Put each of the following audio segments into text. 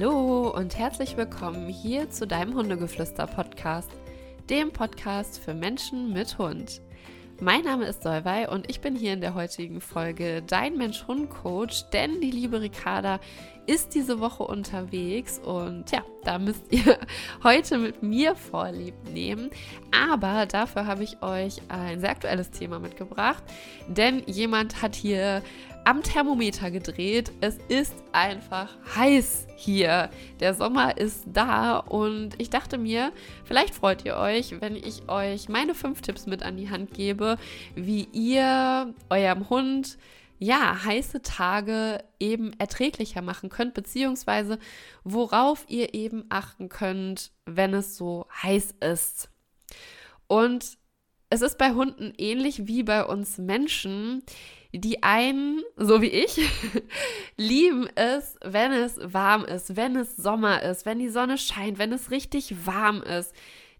Hallo und herzlich willkommen hier zu deinem Hundegeflüster-Podcast, dem Podcast für Menschen mit Hund. Mein Name ist Solvay und ich bin hier in der heutigen Folge dein Mensch-Hund-Coach, denn die liebe Ricarda ist diese Woche unterwegs und ja, da müsst ihr heute mit mir Vorlieb nehmen. Aber dafür habe ich euch ein sehr aktuelles Thema mitgebracht, denn jemand hat hier am Thermometer gedreht. Es ist einfach heiß hier. Der Sommer ist da und ich dachte mir, vielleicht freut ihr euch, wenn ich euch meine fünf Tipps mit an die Hand gebe, wie ihr eurem Hund ja, heiße Tage eben erträglicher machen könnt, beziehungsweise worauf ihr eben achten könnt, wenn es so heiß ist. Und es ist bei Hunden ähnlich wie bei uns Menschen. Die einen, so wie ich, lieben es, wenn es warm ist, wenn es Sommer ist, wenn die Sonne scheint, wenn es richtig warm ist.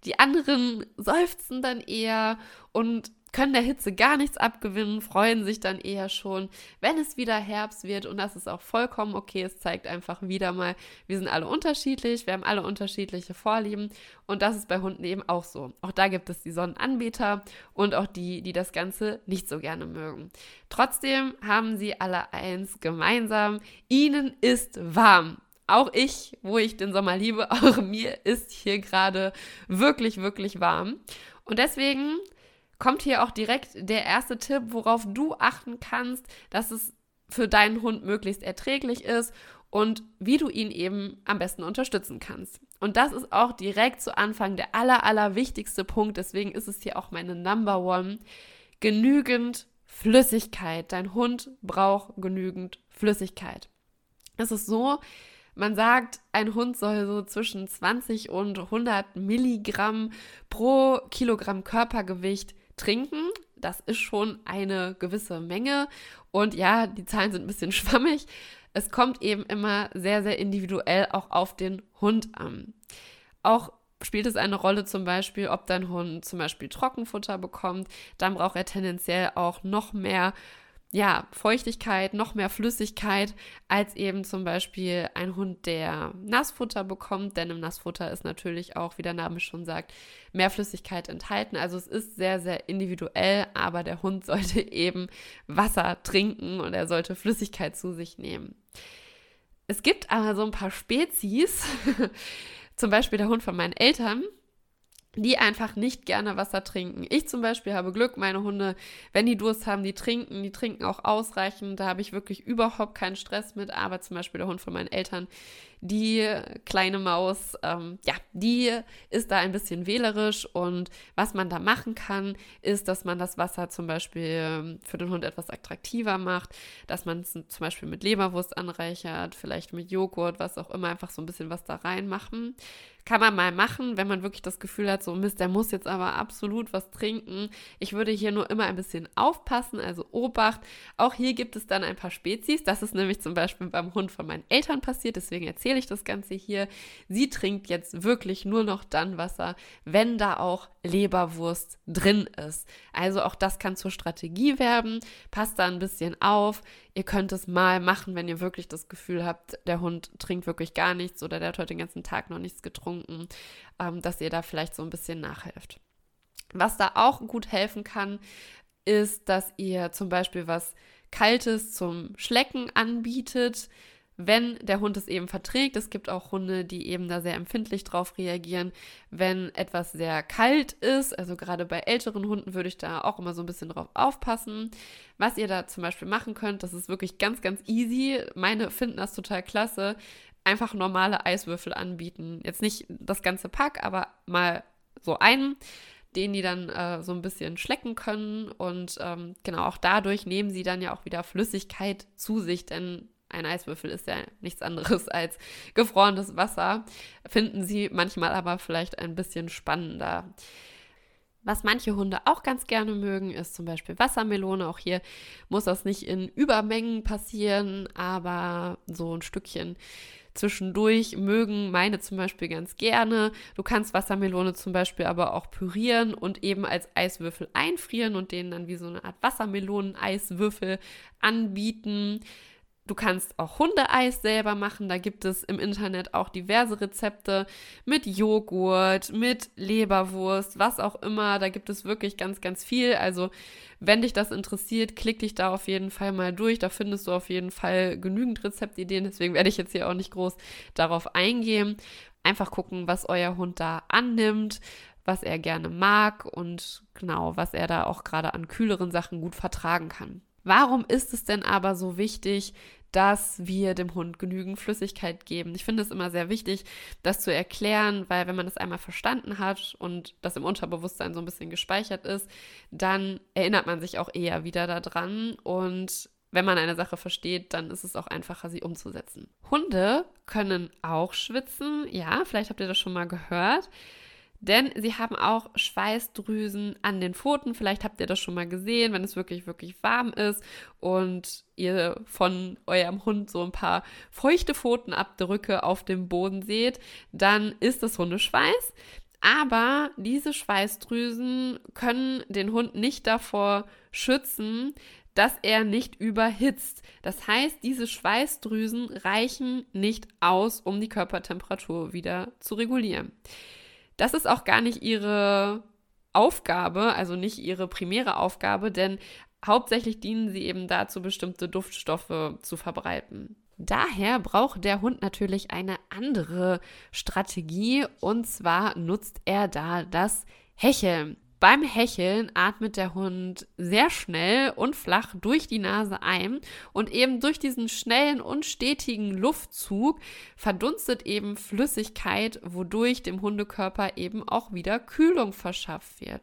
Die anderen seufzen dann eher und können der Hitze gar nichts abgewinnen, freuen sich dann eher schon, wenn es wieder Herbst wird. Und das ist auch vollkommen okay. Es zeigt einfach wieder mal, wir sind alle unterschiedlich, wir haben alle unterschiedliche Vorlieben. Und das ist bei Hunden eben auch so. Auch da gibt es die Sonnenanbeter und auch die, die das Ganze nicht so gerne mögen. Trotzdem haben sie alle eins gemeinsam. Ihnen ist warm auch ich, wo ich den Sommer liebe, auch mir ist hier gerade wirklich, wirklich warm. Und deswegen kommt hier auch direkt der erste Tipp, worauf du achten kannst, dass es für deinen Hund möglichst erträglich ist und wie du ihn eben am besten unterstützen kannst. Und das ist auch direkt zu Anfang der aller, aller wichtigste Punkt. Deswegen ist es hier auch meine Number One. Genügend Flüssigkeit. Dein Hund braucht genügend Flüssigkeit. Es ist so, man sagt, ein Hund soll so zwischen 20 und 100 Milligramm pro Kilogramm Körpergewicht trinken. Das ist schon eine gewisse Menge. Und ja, die Zahlen sind ein bisschen schwammig. Es kommt eben immer sehr, sehr individuell auch auf den Hund an. Auch spielt es eine Rolle zum Beispiel, ob dein Hund zum Beispiel Trockenfutter bekommt. Dann braucht er tendenziell auch noch mehr ja, Feuchtigkeit, noch mehr Flüssigkeit als eben zum Beispiel ein Hund, der Nassfutter bekommt. Denn im Nassfutter ist natürlich auch, wie der Name schon sagt, mehr Flüssigkeit enthalten. Also es ist sehr, sehr individuell, aber der Hund sollte eben Wasser trinken und er sollte Flüssigkeit zu sich nehmen. Es gibt aber so ein paar Spezies, zum Beispiel der Hund von meinen Eltern, die einfach nicht gerne Wasser trinken. Ich zum Beispiel habe Glück, meine Hunde, wenn die Durst haben, die trinken, die trinken auch ausreichend. Da habe ich wirklich überhaupt keinen Stress mit. Aber zum Beispiel der Hund von meinen Eltern, die kleine Maus, ähm, ja, die ist da ein bisschen wählerisch und was man da machen kann, ist, dass man das Wasser zum Beispiel ähm, für den Hund etwas attraktiver macht, dass man es zum Beispiel mit Leberwurst anreichert, vielleicht mit Joghurt, was auch immer, einfach so ein bisschen was da reinmachen. Kann man mal machen, wenn man wirklich das Gefühl hat, so Mist, der muss jetzt aber absolut was trinken. Ich würde hier nur immer ein bisschen aufpassen, also Obacht. Auch hier gibt es dann ein paar Spezies. Das ist nämlich zum Beispiel beim Hund von meinen Eltern passiert, deswegen erzähle ich das Ganze hier. Sie trinkt jetzt wirklich nur noch dann Wasser, wenn da auch Leberwurst drin ist. Also auch das kann zur Strategie werden. Passt da ein bisschen auf. Ihr könnt es mal machen, wenn ihr wirklich das Gefühl habt, der Hund trinkt wirklich gar nichts oder der hat heute den ganzen Tag noch nichts getrunken, ähm, dass ihr da vielleicht so ein bisschen nachhelft. Was da auch gut helfen kann, ist, dass ihr zum Beispiel was Kaltes zum Schlecken anbietet wenn der Hund es eben verträgt. Es gibt auch Hunde, die eben da sehr empfindlich drauf reagieren, wenn etwas sehr kalt ist. Also gerade bei älteren Hunden würde ich da auch immer so ein bisschen drauf aufpassen. Was ihr da zum Beispiel machen könnt, das ist wirklich ganz, ganz easy. Meine finden das total klasse. Einfach normale Eiswürfel anbieten. Jetzt nicht das ganze Pack, aber mal so einen den die dann äh, so ein bisschen schlecken können. Und ähm, genau, auch dadurch nehmen sie dann ja auch wieder Flüssigkeit zu sich, denn ein Eiswürfel ist ja nichts anderes als gefrorenes Wasser, finden sie manchmal aber vielleicht ein bisschen spannender. Was manche Hunde auch ganz gerne mögen, ist zum Beispiel Wassermelone. Auch hier muss das nicht in Übermengen passieren, aber so ein Stückchen zwischendurch mögen meine zum Beispiel ganz gerne. Du kannst Wassermelone zum Beispiel aber auch pürieren und eben als Eiswürfel einfrieren und denen dann wie so eine Art Wassermelonen-Eiswürfel anbieten Du kannst auch Hundeeis selber machen. Da gibt es im Internet auch diverse Rezepte mit Joghurt, mit Leberwurst, was auch immer. Da gibt es wirklich ganz, ganz viel. Also, wenn dich das interessiert, klick dich da auf jeden Fall mal durch. Da findest du auf jeden Fall genügend Rezeptideen. Deswegen werde ich jetzt hier auch nicht groß darauf eingehen. Einfach gucken, was euer Hund da annimmt, was er gerne mag und genau, was er da auch gerade an kühleren Sachen gut vertragen kann. Warum ist es denn aber so wichtig, dass wir dem Hund genügend Flüssigkeit geben. Ich finde es immer sehr wichtig, das zu erklären, weil wenn man das einmal verstanden hat und das im Unterbewusstsein so ein bisschen gespeichert ist, dann erinnert man sich auch eher wieder daran und wenn man eine Sache versteht, dann ist es auch einfacher, sie umzusetzen. Hunde können auch schwitzen. Ja, vielleicht habt ihr das schon mal gehört. Denn sie haben auch Schweißdrüsen an den Pfoten. Vielleicht habt ihr das schon mal gesehen, wenn es wirklich, wirklich warm ist und ihr von eurem Hund so ein paar feuchte Pfotenabdrücke auf dem Boden seht, dann ist das Hundeschweiß. Aber diese Schweißdrüsen können den Hund nicht davor schützen, dass er nicht überhitzt. Das heißt, diese Schweißdrüsen reichen nicht aus, um die Körpertemperatur wieder zu regulieren. Das ist auch gar nicht ihre Aufgabe, also nicht ihre primäre Aufgabe, denn hauptsächlich dienen sie eben dazu, bestimmte Duftstoffe zu verbreiten. Daher braucht der Hund natürlich eine andere Strategie und zwar nutzt er da das Hecheln. Beim Hecheln atmet der Hund sehr schnell und flach durch die Nase ein und eben durch diesen schnellen und stetigen Luftzug verdunstet eben Flüssigkeit, wodurch dem Hundekörper eben auch wieder Kühlung verschafft wird.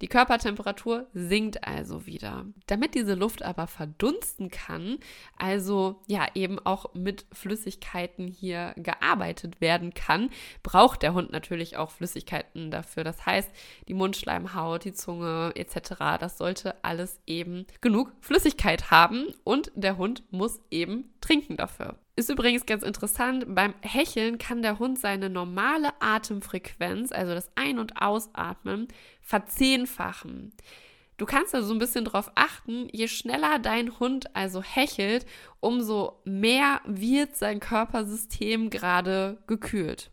Die Körpertemperatur sinkt also wieder. Damit diese Luft aber verdunsten kann, also ja eben auch mit Flüssigkeiten hier gearbeitet werden kann, braucht der Hund natürlich auch Flüssigkeiten dafür. Das heißt, die Mundschleimhaut, die Zunge etc., das sollte alles eben genug Flüssigkeit haben und der Hund muss eben trinken dafür. Ist übrigens ganz interessant, beim Hecheln kann der Hund seine normale Atemfrequenz, also das Ein- und Ausatmen, verzehnfachen. Du kannst also so ein bisschen darauf achten, je schneller dein Hund also hechelt, umso mehr wird sein Körpersystem gerade gekühlt.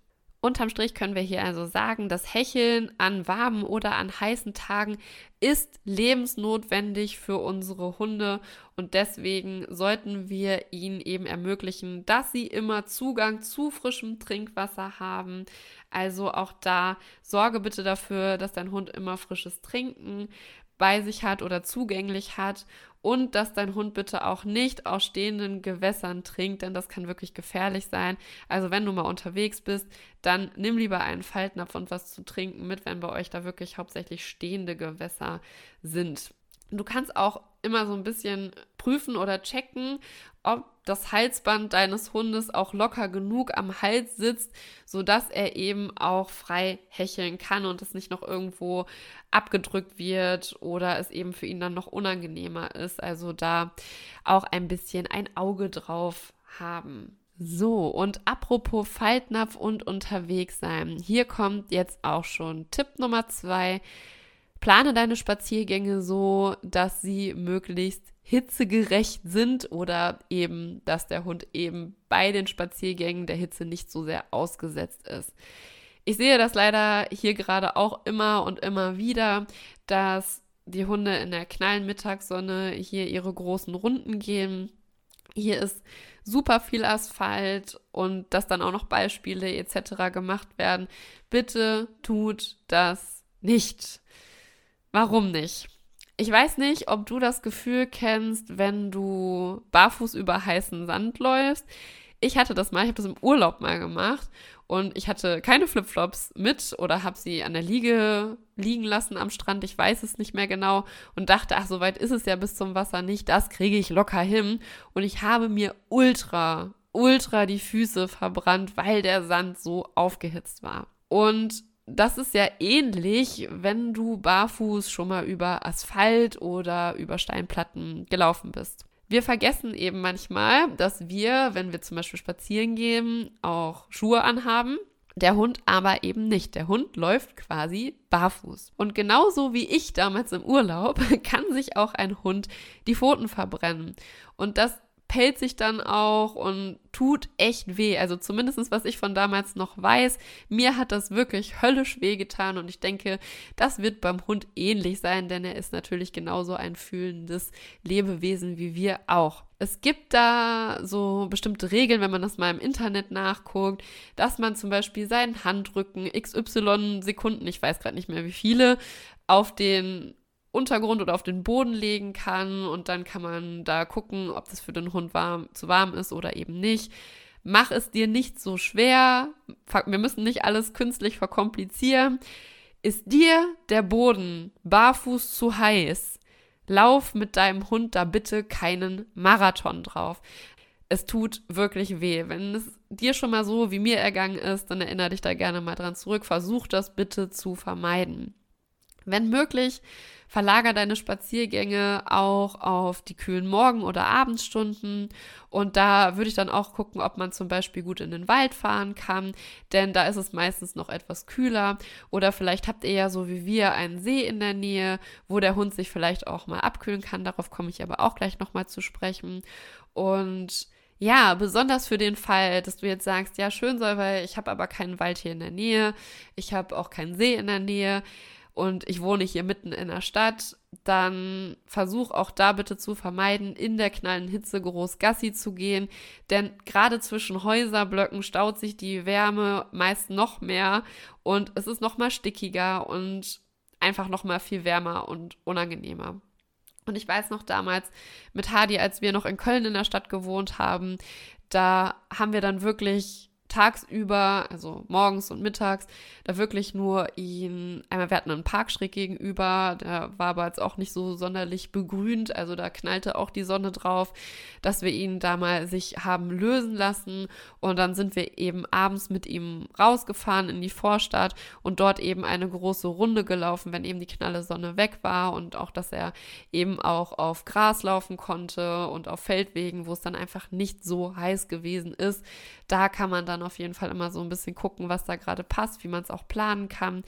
Unterm Strich können wir hier also sagen, das Hecheln an warmen oder an heißen Tagen ist lebensnotwendig für unsere Hunde und deswegen sollten wir ihnen eben ermöglichen, dass sie immer Zugang zu frischem Trinkwasser haben. Also auch da sorge bitte dafür, dass dein Hund immer frisches Trinken bei sich hat oder zugänglich hat und dass dein Hund bitte auch nicht aus stehenden Gewässern trinkt, denn das kann wirklich gefährlich sein. Also wenn du mal unterwegs bist, dann nimm lieber einen Faltnapf und was zu trinken mit, wenn bei euch da wirklich hauptsächlich stehende Gewässer sind. Du kannst auch immer so ein bisschen prüfen oder checken, ob das Halsband deines Hundes auch locker genug am Hals sitzt, sodass er eben auch frei hecheln kann und es nicht noch irgendwo abgedrückt wird oder es eben für ihn dann noch unangenehmer ist. Also da auch ein bisschen ein Auge drauf haben. So, und apropos Faltnapf und unterwegs sein. Hier kommt jetzt auch schon Tipp Nummer zwei. Plane deine Spaziergänge so, dass sie möglichst hitzegerecht sind oder eben, dass der Hund eben bei den Spaziergängen der Hitze nicht so sehr ausgesetzt ist. Ich sehe das leider hier gerade auch immer und immer wieder, dass die Hunde in der knallen Mittagssonne hier ihre großen Runden gehen. Hier ist super viel Asphalt und dass dann auch noch Beispiele etc. gemacht werden. Bitte tut das nicht. Warum nicht? Ich weiß nicht, ob du das Gefühl kennst, wenn du barfuß über heißen Sand läufst. Ich hatte das mal, ich habe das im Urlaub mal gemacht und ich hatte keine Flipflops mit oder habe sie an der Liege liegen lassen am Strand, ich weiß es nicht mehr genau und dachte, ach, so weit ist es ja bis zum Wasser nicht, das kriege ich locker hin und ich habe mir ultra, ultra die Füße verbrannt, weil der Sand so aufgehitzt war. Und das ist ja ähnlich, wenn du barfuß schon mal über Asphalt oder über Steinplatten gelaufen bist. Wir vergessen eben manchmal, dass wir, wenn wir zum Beispiel spazieren gehen, auch Schuhe anhaben. Der Hund aber eben nicht. Der Hund läuft quasi barfuß. Und genauso wie ich damals im Urlaub kann sich auch ein Hund die Pfoten verbrennen. Und das pellt sich dann auch und tut echt weh. Also zumindest was ich von damals noch weiß, mir hat das wirklich höllisch weh getan und ich denke, das wird beim Hund ähnlich sein, denn er ist natürlich genauso ein fühlendes Lebewesen wie wir auch. Es gibt da so bestimmte Regeln, wenn man das mal im Internet nachguckt, dass man zum Beispiel seinen Handrücken XY Sekunden, ich weiß gerade nicht mehr wie viele, auf den Untergrund oder auf den Boden legen kann und dann kann man da gucken, ob das für den Hund warm, zu warm ist oder eben nicht. Mach es dir nicht so schwer. Wir müssen nicht alles künstlich verkomplizieren. Ist dir der Boden barfuß zu heiß? Lauf mit deinem Hund da bitte keinen Marathon drauf. Es tut wirklich weh. Wenn es dir schon mal so wie mir ergangen ist, dann erinnere dich da gerne mal dran zurück. Versuch das bitte zu vermeiden. Wenn möglich, verlager deine Spaziergänge auch auf die kühlen Morgen- oder Abendstunden. Und da würde ich dann auch gucken, ob man zum Beispiel gut in den Wald fahren kann, denn da ist es meistens noch etwas kühler. Oder vielleicht habt ihr ja so wie wir einen See in der Nähe, wo der Hund sich vielleicht auch mal abkühlen kann. Darauf komme ich aber auch gleich nochmal zu sprechen. Und ja, besonders für den Fall, dass du jetzt sagst, ja, schön soll, weil ich habe aber keinen Wald hier in der Nähe, ich habe auch keinen See in der Nähe und ich wohne hier mitten in der Stadt, dann versuch auch da bitte zu vermeiden, in der knallen Hitze groß Gassi zu gehen, denn gerade zwischen Häuserblöcken staut sich die Wärme meist noch mehr und es ist noch mal stickiger und einfach noch mal viel wärmer und unangenehmer. Und ich weiß noch damals mit Hadi, als wir noch in Köln in der Stadt gewohnt haben, da haben wir dann wirklich tagsüber, also morgens und mittags, da wirklich nur ihn, einmal, wir hatten einen Park schräg gegenüber, der war aber jetzt auch nicht so sonderlich begrünt, also da knallte auch die Sonne drauf, dass wir ihn da mal sich haben lösen lassen und dann sind wir eben abends mit ihm rausgefahren in die Vorstadt und dort eben eine große Runde gelaufen, wenn eben die knalle Sonne weg war und auch, dass er eben auch auf Gras laufen konnte und auf Feldwegen, wo es dann einfach nicht so heiß gewesen ist. Da kann man dann dann auf jeden Fall immer so ein bisschen gucken, was da gerade passt, wie man es auch planen kann.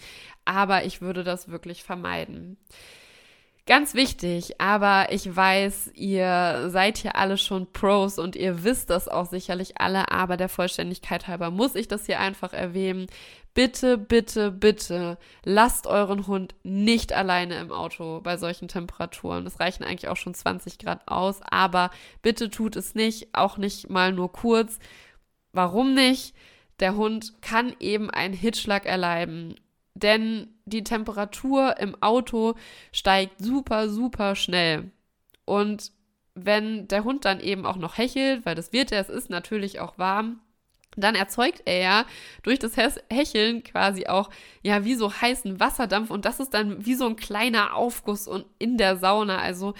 Aber ich würde das wirklich vermeiden. Ganz wichtig, aber ich weiß, ihr seid hier alle schon Pros und ihr wisst das auch sicherlich alle, aber der Vollständigkeit halber muss ich das hier einfach erwähnen. Bitte, bitte, bitte lasst euren Hund nicht alleine im Auto bei solchen Temperaturen. Es reichen eigentlich auch schon 20 Grad aus, aber bitte tut es nicht, auch nicht mal nur kurz. Warum nicht? Der Hund kann eben einen Hitzschlag erleiden, denn die Temperatur im Auto steigt super, super schnell. Und wenn der Hund dann eben auch noch hechelt, weil das wird er, es ist natürlich auch warm, dann erzeugt er ja durch das Hecheln quasi auch ja wie so heißen Wasserdampf und das ist dann wie so ein kleiner Aufguss und in der Sauna. Also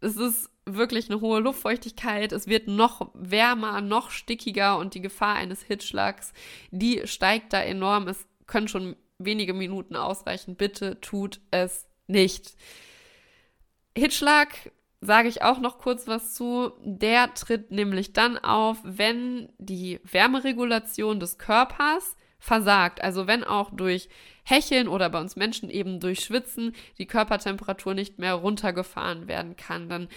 es ist wirklich eine hohe Luftfeuchtigkeit, es wird noch wärmer, noch stickiger und die Gefahr eines Hitzschlags, die steigt da enorm. Es können schon wenige Minuten ausreichen. Bitte tut es nicht. Hitzschlag sage ich auch noch kurz was zu. Der tritt nämlich dann auf, wenn die Wärmeregulation des Körpers versagt. Also wenn auch durch Hecheln oder bei uns Menschen eben durch Schwitzen die Körpertemperatur nicht mehr runtergefahren werden kann, dann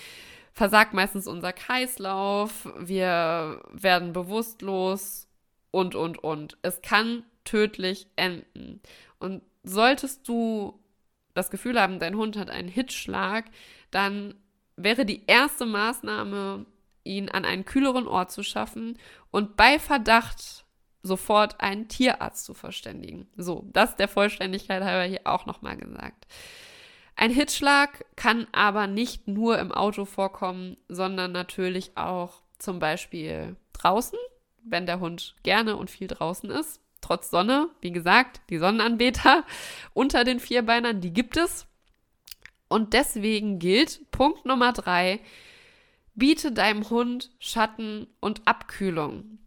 versagt meistens unser Kreislauf, wir werden bewusstlos und, und, und. Es kann tödlich enden. Und solltest du das Gefühl haben, dein Hund hat einen Hitzschlag, dann wäre die erste Maßnahme, ihn an einen kühleren Ort zu schaffen und bei Verdacht sofort einen Tierarzt zu verständigen. So, das der Vollständigkeit halber hier auch nochmal gesagt. Ein Hitzschlag kann aber nicht nur im Auto vorkommen, sondern natürlich auch zum Beispiel draußen, wenn der Hund gerne und viel draußen ist. Trotz Sonne, wie gesagt, die Sonnenanbeter unter den Vierbeinern, die gibt es. Und deswegen gilt Punkt Nummer drei, biete deinem Hund Schatten und Abkühlung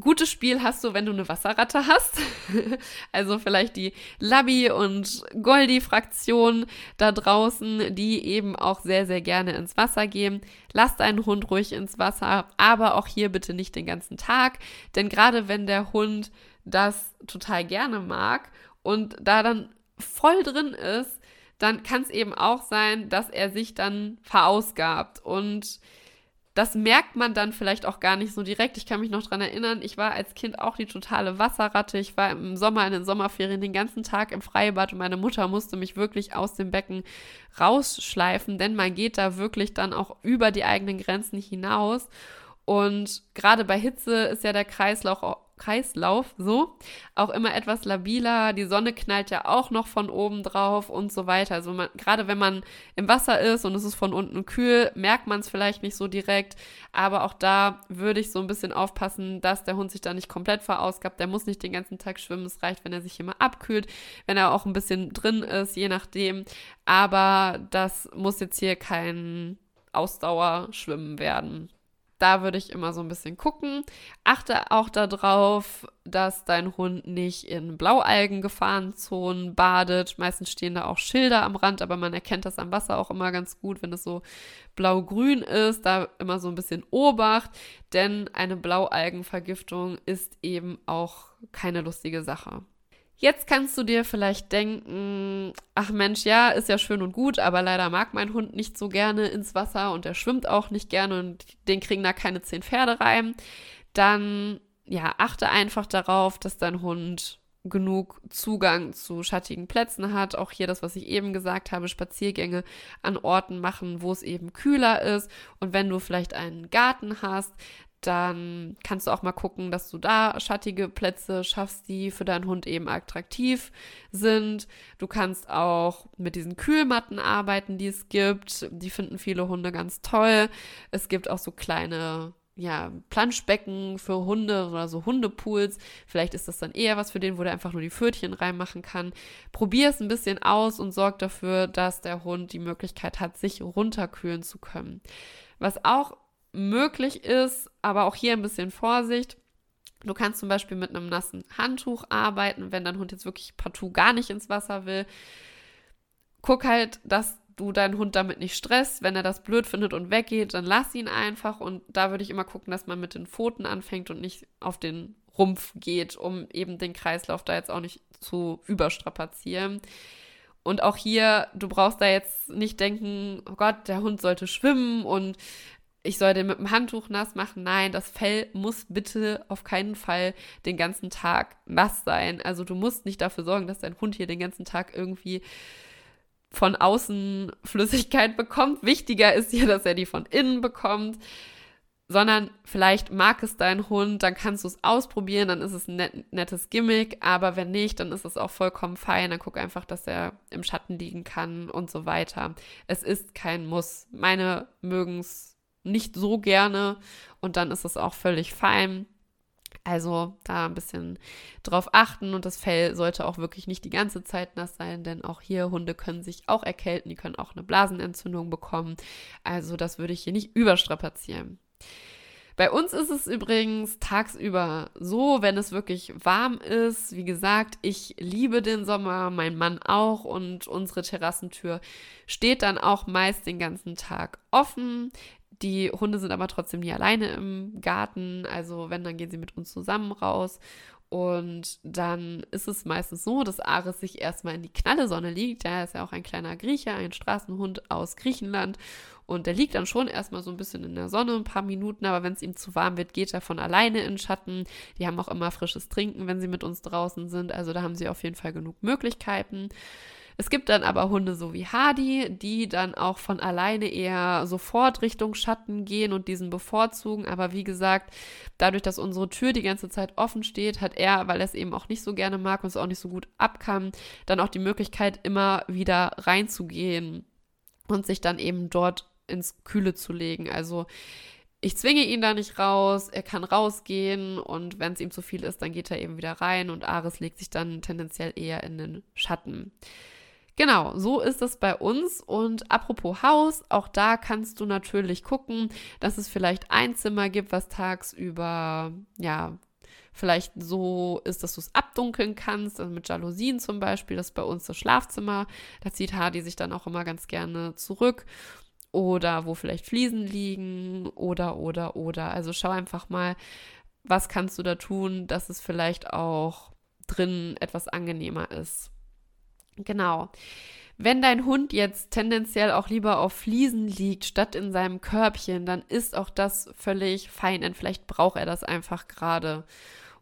gutes Spiel hast du, wenn du eine Wasserratte hast. also vielleicht die Labby und Goldi-Fraktion da draußen, die eben auch sehr, sehr gerne ins Wasser gehen. Lass deinen Hund ruhig ins Wasser, aber auch hier bitte nicht den ganzen Tag. Denn gerade wenn der Hund das total gerne mag und da dann voll drin ist, dann kann es eben auch sein, dass er sich dann verausgabt und das merkt man dann vielleicht auch gar nicht so direkt. Ich kann mich noch daran erinnern, ich war als Kind auch die totale Wasserratte. Ich war im Sommer in den Sommerferien den ganzen Tag im Freibad und meine Mutter musste mich wirklich aus dem Becken rausschleifen, denn man geht da wirklich dann auch über die eigenen Grenzen hinaus. Und gerade bei Hitze ist ja der Kreislauf Kreislauf so auch immer etwas labiler. Die Sonne knallt ja auch noch von oben drauf und so weiter. Also man, gerade wenn man im Wasser ist und es ist von unten kühl, merkt man es vielleicht nicht so direkt. Aber auch da würde ich so ein bisschen aufpassen, dass der Hund sich da nicht komplett verausgabt. Der muss nicht den ganzen Tag schwimmen. Es reicht, wenn er sich immer abkühlt, wenn er auch ein bisschen drin ist, je nachdem. Aber das muss jetzt hier kein Ausdauerschwimmen werden. Da würde ich immer so ein bisschen gucken. Achte auch darauf, dass dein Hund nicht in Blaualgen-Gefahrenzonen badet. Meistens stehen da auch Schilder am Rand, aber man erkennt das am Wasser auch immer ganz gut, wenn es so blau-grün ist. Da immer so ein bisschen Obacht, denn eine Blaualgenvergiftung ist eben auch keine lustige Sache. Jetzt kannst du dir vielleicht denken, ach Mensch, ja, ist ja schön und gut, aber leider mag mein Hund nicht so gerne ins Wasser und er schwimmt auch nicht gerne und den kriegen da keine zehn Pferde rein. Dann, ja, achte einfach darauf, dass dein Hund genug Zugang zu schattigen Plätzen hat. Auch hier das, was ich eben gesagt habe, Spaziergänge an Orten machen, wo es eben kühler ist. Und wenn du vielleicht einen Garten hast, dann kannst du auch mal gucken, dass du da schattige Plätze schaffst, die für deinen Hund eben attraktiv sind. Du kannst auch mit diesen Kühlmatten arbeiten, die es gibt. Die finden viele Hunde ganz toll. Es gibt auch so kleine ja, Planschbecken für Hunde oder so Hundepools. Vielleicht ist das dann eher was für den, wo der einfach nur die Pfötchen reinmachen kann. Probier es ein bisschen aus und sorg dafür, dass der Hund die Möglichkeit hat, sich runterkühlen zu können. Was auch möglich ist, aber auch hier ein bisschen Vorsicht. Du kannst zum Beispiel mit einem nassen Handtuch arbeiten, wenn dein Hund jetzt wirklich partout gar nicht ins Wasser will. Guck halt, dass du deinen Hund damit nicht stresst. Wenn er das blöd findet und weggeht, dann lass ihn einfach. Und da würde ich immer gucken, dass man mit den Pfoten anfängt und nicht auf den Rumpf geht, um eben den Kreislauf da jetzt auch nicht zu überstrapazieren. Und auch hier, du brauchst da jetzt nicht denken, oh Gott, der Hund sollte schwimmen und ich soll den mit dem Handtuch nass machen. Nein, das Fell muss bitte auf keinen Fall den ganzen Tag nass sein. Also du musst nicht dafür sorgen, dass dein Hund hier den ganzen Tag irgendwie von außen Flüssigkeit bekommt. Wichtiger ist hier, dass er die von innen bekommt. Sondern vielleicht mag es dein Hund, dann kannst du es ausprobieren, dann ist es ein net, nettes Gimmick, aber wenn nicht, dann ist es auch vollkommen fein. Dann guck einfach, dass er im Schatten liegen kann und so weiter. Es ist kein Muss. Meine mögen es nicht so gerne und dann ist es auch völlig fein. Also da ein bisschen drauf achten und das Fell sollte auch wirklich nicht die ganze Zeit nass sein, denn auch hier Hunde können sich auch erkälten, die können auch eine Blasenentzündung bekommen. Also das würde ich hier nicht überstrapazieren. Bei uns ist es übrigens tagsüber so, wenn es wirklich warm ist. Wie gesagt, ich liebe den Sommer, mein Mann auch und unsere Terrassentür steht dann auch meist den ganzen Tag offen. Die Hunde sind aber trotzdem nie alleine im Garten. Also wenn, dann gehen sie mit uns zusammen raus. Und dann ist es meistens so, dass Ares sich erstmal in die knalle Sonne liegt. Der ist ja auch ein kleiner Griecher, ein Straßenhund aus Griechenland. Und der liegt dann schon erstmal so ein bisschen in der Sonne, ein paar Minuten. Aber wenn es ihm zu warm wird, geht er von alleine in Schatten. Die haben auch immer frisches Trinken, wenn sie mit uns draußen sind. Also da haben sie auf jeden Fall genug Möglichkeiten. Es gibt dann aber Hunde so wie Hardy, die dann auch von alleine eher sofort Richtung Schatten gehen und diesen bevorzugen. Aber wie gesagt, dadurch, dass unsere Tür die ganze Zeit offen steht, hat er, weil er es eben auch nicht so gerne mag und es auch nicht so gut abkam, dann auch die Möglichkeit, immer wieder reinzugehen und sich dann eben dort ins Kühle zu legen. Also ich zwinge ihn da nicht raus, er kann rausgehen und wenn es ihm zu viel ist, dann geht er eben wieder rein und Ares legt sich dann tendenziell eher in den Schatten. Genau, so ist es bei uns. Und apropos Haus, auch da kannst du natürlich gucken, dass es vielleicht ein Zimmer gibt, was tagsüber, ja, vielleicht so ist, dass du es abdunkeln kannst, also mit Jalousien zum Beispiel. Das ist bei uns das Schlafzimmer. Da zieht Hardy sich dann auch immer ganz gerne zurück. Oder wo vielleicht Fliesen liegen oder, oder, oder. Also schau einfach mal, was kannst du da tun, dass es vielleicht auch drin etwas angenehmer ist. Genau. Wenn dein Hund jetzt tendenziell auch lieber auf Fliesen liegt, statt in seinem Körbchen, dann ist auch das völlig fein, denn vielleicht braucht er das einfach gerade.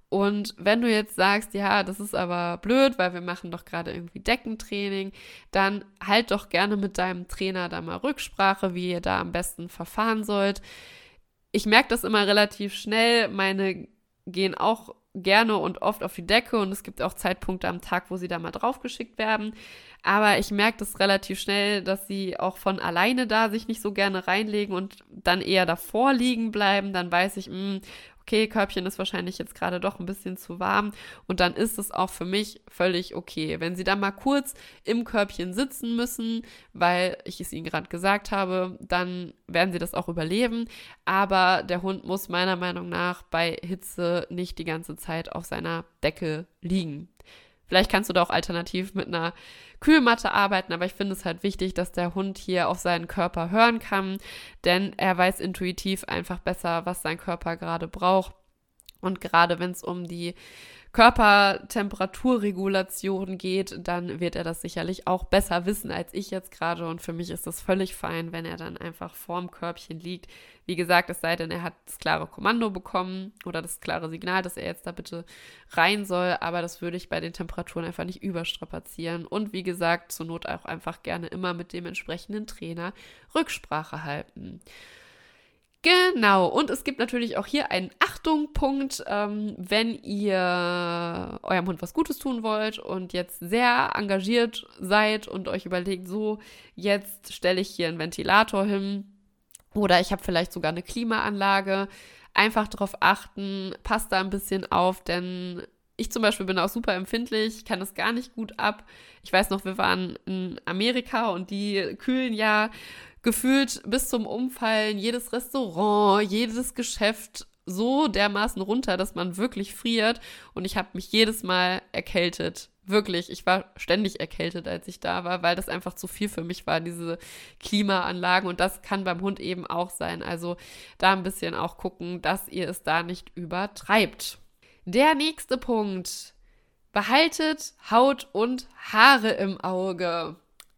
Und wenn du jetzt sagst, ja, das ist aber blöd, weil wir machen doch gerade irgendwie Deckentraining, dann halt doch gerne mit deinem Trainer da mal Rücksprache, wie ihr da am besten verfahren sollt. Ich merke das immer relativ schnell. Meine gehen auch gerne und oft auf die Decke und es gibt auch Zeitpunkte am Tag, wo sie da mal draufgeschickt werden. Aber ich merke das relativ schnell, dass sie auch von alleine da sich nicht so gerne reinlegen und dann eher davor liegen bleiben. Dann weiß ich, mh, hm, okay, Körbchen ist wahrscheinlich jetzt gerade doch ein bisschen zu warm und dann ist es auch für mich völlig okay. Wenn sie dann mal kurz im Körbchen sitzen müssen, weil ich es ihnen gerade gesagt habe, dann werden sie das auch überleben. Aber der Hund muss meiner Meinung nach bei Hitze nicht die ganze Zeit auf seiner Decke liegen. Vielleicht kannst du da auch alternativ mit einer Kühlmatte arbeiten, aber ich finde es halt wichtig, dass der Hund hier auf seinen Körper hören kann, denn er weiß intuitiv einfach besser, was sein Körper gerade braucht. Und gerade wenn es um die Körpertemperaturregulation geht, dann wird er das sicherlich auch besser wissen als ich jetzt gerade. Und für mich ist das völlig fein, wenn er dann einfach vorm Körbchen liegt. Wie gesagt, es sei denn, er hat das klare Kommando bekommen oder das klare Signal, dass er jetzt da bitte rein soll. Aber das würde ich bei den Temperaturen einfach nicht überstrapazieren. Und wie gesagt, zur Not auch einfach gerne immer mit dem entsprechenden Trainer Rücksprache halten. Genau, und es gibt natürlich auch hier einen Achtung-Punkt, ähm, wenn ihr eurem Hund was Gutes tun wollt und jetzt sehr engagiert seid und euch überlegt, so, jetzt stelle ich hier einen Ventilator hin oder ich habe vielleicht sogar eine Klimaanlage. Einfach darauf achten, passt da ein bisschen auf, denn ich zum Beispiel bin auch super empfindlich, kann das gar nicht gut ab. Ich weiß noch, wir waren in Amerika und die kühlen ja gefühlt bis zum Umfallen jedes Restaurant, jedes Geschäft so dermaßen runter, dass man wirklich friert. Und ich habe mich jedes Mal erkältet. Wirklich, ich war ständig erkältet, als ich da war, weil das einfach zu viel für mich war, diese Klimaanlagen. Und das kann beim Hund eben auch sein. Also da ein bisschen auch gucken, dass ihr es da nicht übertreibt. Der nächste Punkt. Behaltet Haut und Haare im Auge.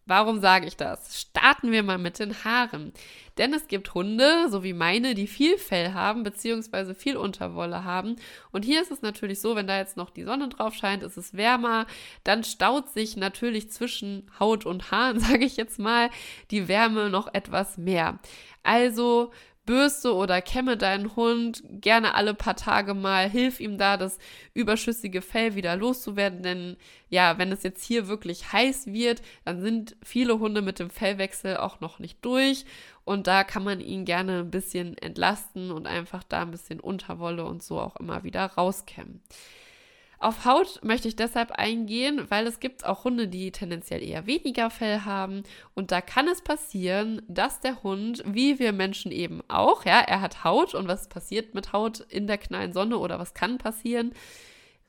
Warum sage ich das? Starten wir mal mit den Haaren. Denn es gibt Hunde, so wie meine, die viel Fell haben, beziehungsweise viel Unterwolle haben. Und hier ist es natürlich so, wenn da jetzt noch die Sonne drauf scheint, ist es wärmer, dann staut sich natürlich zwischen Haut und Haaren, sage ich jetzt mal, die Wärme noch etwas mehr. Also bürste oder kämme deinen Hund gerne alle paar Tage mal, hilf ihm da, das überschüssige Fell wieder loszuwerden, denn ja, wenn es jetzt hier wirklich heiß wird, dann sind viele Hunde mit dem Fellwechsel auch noch nicht durch und da kann man ihn gerne ein bisschen entlasten und einfach da ein bisschen Unterwolle und so auch immer wieder rauskämmen. Auf Haut möchte ich deshalb eingehen, weil es gibt auch Hunde, die tendenziell eher weniger Fell haben. Und da kann es passieren, dass der Hund, wie wir Menschen eben auch, ja, er hat Haut und was passiert mit Haut in der knallen Sonne oder was kann passieren?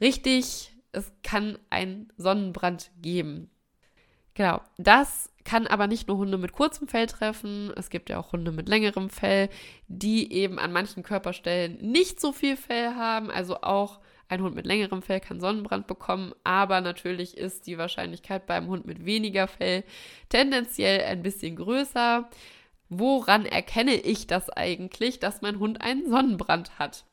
Richtig, es kann einen Sonnenbrand geben. Genau, das kann aber nicht nur Hunde mit kurzem Fell treffen, es gibt ja auch Hunde mit längerem Fell, die eben an manchen Körperstellen nicht so viel Fell haben, also auch ein Hund mit längerem Fell kann Sonnenbrand bekommen, aber natürlich ist die Wahrscheinlichkeit beim Hund mit weniger Fell tendenziell ein bisschen größer. Woran erkenne ich das eigentlich, dass mein Hund einen Sonnenbrand hat?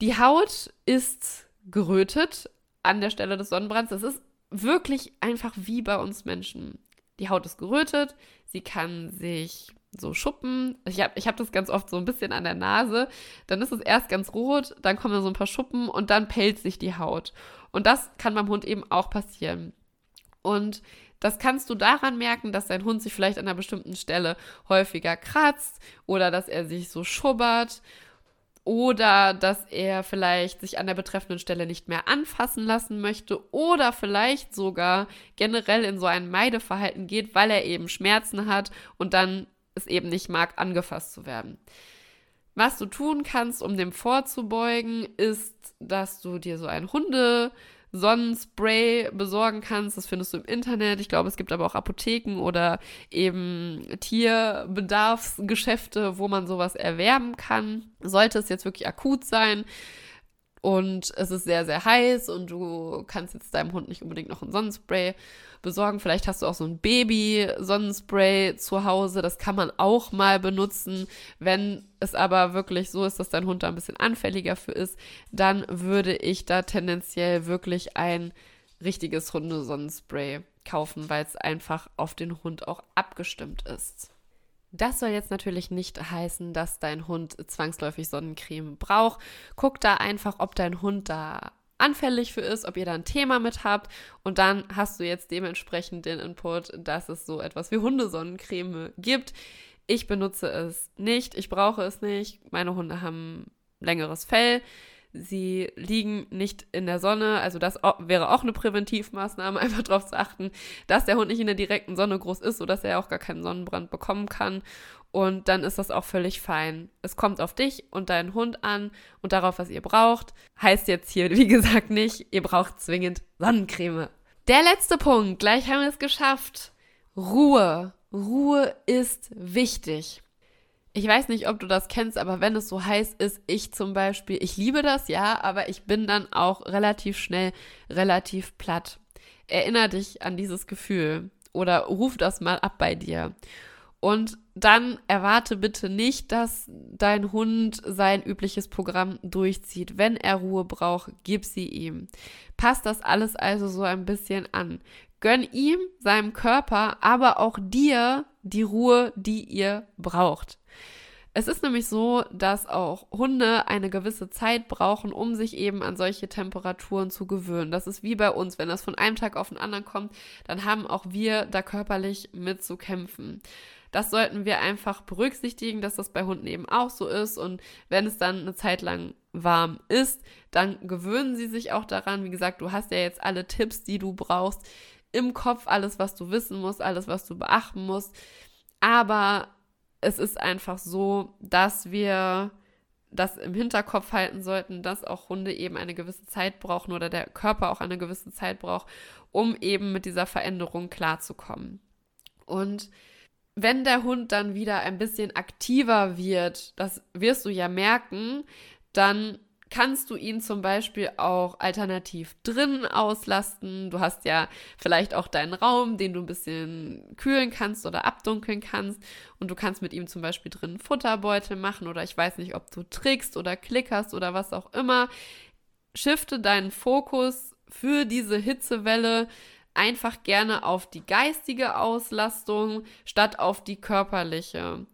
Die Haut ist gerötet an der Stelle des Sonnenbrands. Das ist wirklich einfach wie bei uns Menschen. Die Haut ist gerötet, sie kann sich so Schuppen. Ich habe ich hab das ganz oft so ein bisschen an der Nase. Dann ist es erst ganz rot, dann kommen so ein paar Schuppen und dann pellt sich die Haut. Und das kann beim Hund eben auch passieren. Und das kannst du daran merken, dass dein Hund sich vielleicht an einer bestimmten Stelle häufiger kratzt oder dass er sich so schubbert oder dass er vielleicht sich an der betreffenden Stelle nicht mehr anfassen lassen möchte oder vielleicht sogar generell in so ein Meideverhalten geht, weil er eben Schmerzen hat und dann es eben nicht mag, angefasst zu werden. Was du tun kannst, um dem vorzubeugen, ist, dass du dir so ein Hunde Sonnenspray besorgen kannst. Das findest du im Internet. Ich glaube, es gibt aber auch Apotheken oder eben Tierbedarfsgeschäfte, wo man sowas erwerben kann. Sollte es jetzt wirklich akut sein, und es ist sehr, sehr heiß und du kannst jetzt deinem Hund nicht unbedingt noch ein Sonnenspray besorgen. Vielleicht hast du auch so ein Baby-Sonnenspray zu Hause. Das kann man auch mal benutzen. Wenn es aber wirklich so ist, dass dein Hund da ein bisschen anfälliger für ist, dann würde ich da tendenziell wirklich ein richtiges Hundesonnenspray kaufen, weil es einfach auf den Hund auch abgestimmt ist. Das soll jetzt natürlich nicht heißen, dass dein Hund zwangsläufig Sonnencreme braucht. Guck da einfach, ob dein Hund da anfällig für ist, ob ihr da ein Thema mit habt und dann hast du jetzt dementsprechend den Input, dass es so etwas wie Hundesonnencreme gibt. Ich benutze es nicht, ich brauche es nicht. Meine Hunde haben längeres Fell. Sie liegen nicht in der Sonne, also das wäre auch eine Präventivmaßnahme, einfach darauf zu achten, dass der Hund nicht in der direkten Sonne groß ist, sodass er auch gar keinen Sonnenbrand bekommen kann. Und dann ist das auch völlig fein. Es kommt auf dich und deinen Hund an und darauf, was ihr braucht. Heißt jetzt hier, wie gesagt, nicht, ihr braucht zwingend Sonnencreme. Der letzte Punkt, gleich haben wir es geschafft. Ruhe. Ruhe ist wichtig. Ich weiß nicht, ob du das kennst, aber wenn es so heiß ist, ich zum Beispiel, ich liebe das, ja, aber ich bin dann auch relativ schnell relativ platt. Erinner dich an dieses Gefühl oder ruf das mal ab bei dir. Und dann erwarte bitte nicht, dass dein Hund sein übliches Programm durchzieht. Wenn er Ruhe braucht, gib sie ihm. Passt das alles also so ein bisschen an. Gönn ihm, seinem Körper, aber auch dir die Ruhe, die ihr braucht. Es ist nämlich so, dass auch Hunde eine gewisse Zeit brauchen, um sich eben an solche Temperaturen zu gewöhnen. Das ist wie bei uns. Wenn das von einem Tag auf den anderen kommt, dann haben auch wir da körperlich mit zu kämpfen. Das sollten wir einfach berücksichtigen, dass das bei Hunden eben auch so ist. Und wenn es dann eine Zeit lang warm ist, dann gewöhnen sie sich auch daran. Wie gesagt, du hast ja jetzt alle Tipps, die du brauchst im Kopf, alles, was du wissen musst, alles, was du beachten musst. Aber es ist einfach so, dass wir das im Hinterkopf halten sollten, dass auch Hunde eben eine gewisse Zeit brauchen oder der Körper auch eine gewisse Zeit braucht, um eben mit dieser Veränderung klarzukommen. Und wenn der Hund dann wieder ein bisschen aktiver wird, das wirst du ja merken, dann kannst du ihn zum Beispiel auch alternativ drinnen auslasten. Du hast ja vielleicht auch deinen Raum, den du ein bisschen kühlen kannst oder abdunkeln kannst. Und du kannst mit ihm zum Beispiel drinnen Futterbeutel machen oder ich weiß nicht, ob du trickst oder klickerst oder was auch immer. Shifte deinen Fokus für diese Hitzewelle einfach gerne auf die geistige Auslastung statt auf die körperliche.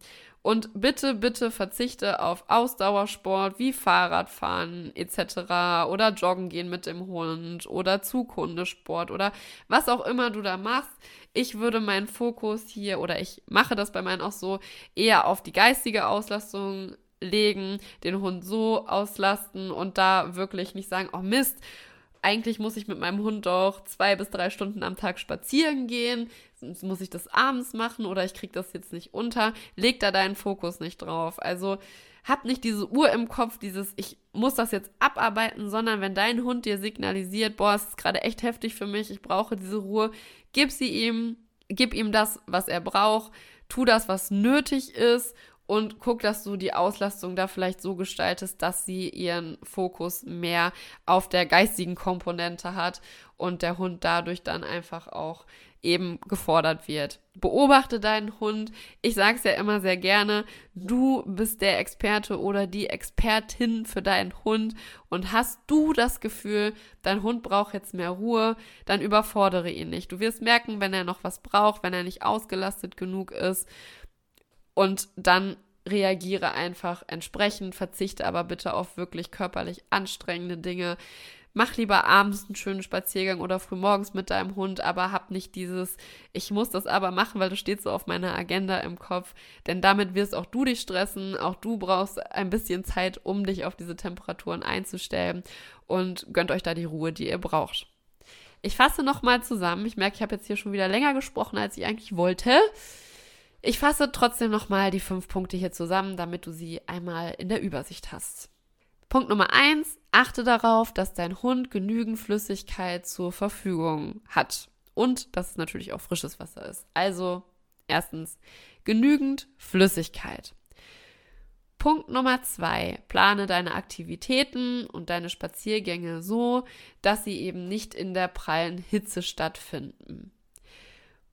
Und bitte, bitte verzichte auf Ausdauersport wie Fahrradfahren etc. oder Joggen gehen mit dem Hund oder Zughundesport oder was auch immer du da machst. Ich würde meinen Fokus hier oder ich mache das bei meinen auch so eher auf die geistige Auslastung legen, den Hund so auslasten und da wirklich nicht sagen, oh Mist, eigentlich muss ich mit meinem Hund doch zwei bis drei Stunden am Tag spazieren gehen. Muss ich das abends machen oder ich kriege das jetzt nicht unter? Leg da deinen Fokus nicht drauf. Also hab nicht diese Uhr im Kopf, dieses ich muss das jetzt abarbeiten, sondern wenn dein Hund dir signalisiert, boah, es ist gerade echt heftig für mich, ich brauche diese Ruhe, gib sie ihm, gib ihm das, was er braucht, tu das, was nötig ist und guck, dass du die Auslastung da vielleicht so gestaltest, dass sie ihren Fokus mehr auf der geistigen Komponente hat und der Hund dadurch dann einfach auch eben gefordert wird. Beobachte deinen Hund. Ich sage es ja immer sehr gerne, du bist der Experte oder die Expertin für deinen Hund und hast du das Gefühl, dein Hund braucht jetzt mehr Ruhe, dann überfordere ihn nicht. Du wirst merken, wenn er noch was braucht, wenn er nicht ausgelastet genug ist und dann reagiere einfach entsprechend, verzichte aber bitte auf wirklich körperlich anstrengende Dinge. Mach lieber abends einen schönen Spaziergang oder frühmorgens mit deinem Hund, aber hab nicht dieses, ich muss das aber machen, weil du stehst so auf meiner Agenda im Kopf. Denn damit wirst auch du dich stressen, auch du brauchst ein bisschen Zeit, um dich auf diese Temperaturen einzustellen und gönnt euch da die Ruhe, die ihr braucht. Ich fasse nochmal zusammen. Ich merke, ich habe jetzt hier schon wieder länger gesprochen, als ich eigentlich wollte. Ich fasse trotzdem nochmal die fünf Punkte hier zusammen, damit du sie einmal in der Übersicht hast. Punkt Nummer eins, achte darauf, dass dein Hund genügend Flüssigkeit zur Verfügung hat und dass es natürlich auch frisches Wasser ist. Also erstens genügend Flüssigkeit. Punkt Nummer zwei, plane deine Aktivitäten und deine Spaziergänge so, dass sie eben nicht in der prallen Hitze stattfinden.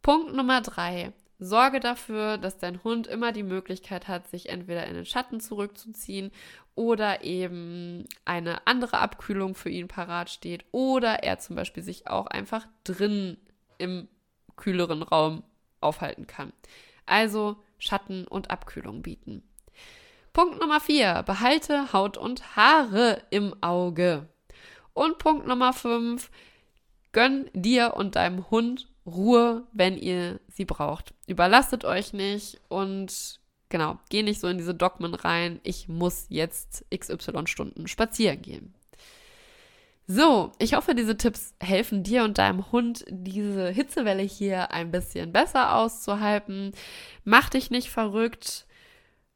Punkt Nummer drei, sorge dafür, dass dein Hund immer die Möglichkeit hat, sich entweder in den Schatten zurückzuziehen oder eben eine andere Abkühlung für ihn parat steht oder er zum Beispiel sich auch einfach drin im kühleren Raum aufhalten kann. Also Schatten und Abkühlung bieten. Punkt Nummer 4. Behalte Haut und Haare im Auge. Und Punkt Nummer 5. Gönn dir und deinem Hund Ruhe, wenn ihr sie braucht. Überlastet euch nicht und genau, geh nicht so in diese Dogmen rein. Ich muss jetzt XY Stunden spazieren gehen. So, ich hoffe, diese Tipps helfen dir und deinem Hund, diese Hitzewelle hier ein bisschen besser auszuhalten. Mach dich nicht verrückt.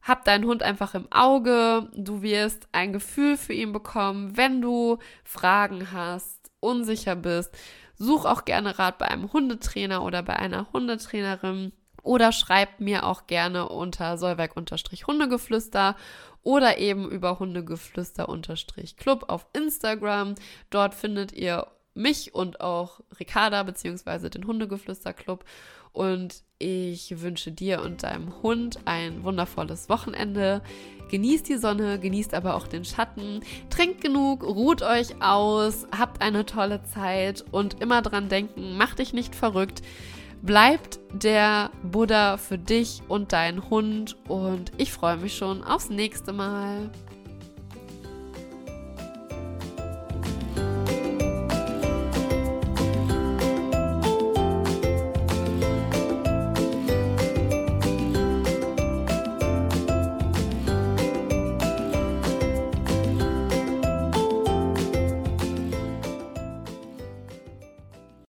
Hab deinen Hund einfach im Auge. Du wirst ein Gefühl für ihn bekommen, wenn du Fragen hast, unsicher bist. Such auch gerne Rat bei einem Hundetrainer oder bei einer Hundetrainerin oder schreib mir auch gerne unter Solveig-Hundegeflüster oder eben über Hundegeflüster-Club auf Instagram. Dort findet ihr mich und auch Ricarda bzw. den Hundegeflüster-Club. Und ich wünsche dir und deinem Hund ein wundervolles Wochenende. Genießt die Sonne, genießt aber auch den Schatten. Trinkt genug, ruht euch aus, habt eine tolle Zeit und immer dran denken, mach dich nicht verrückt. Bleibt der Buddha für dich und deinen Hund und ich freue mich schon aufs nächste Mal.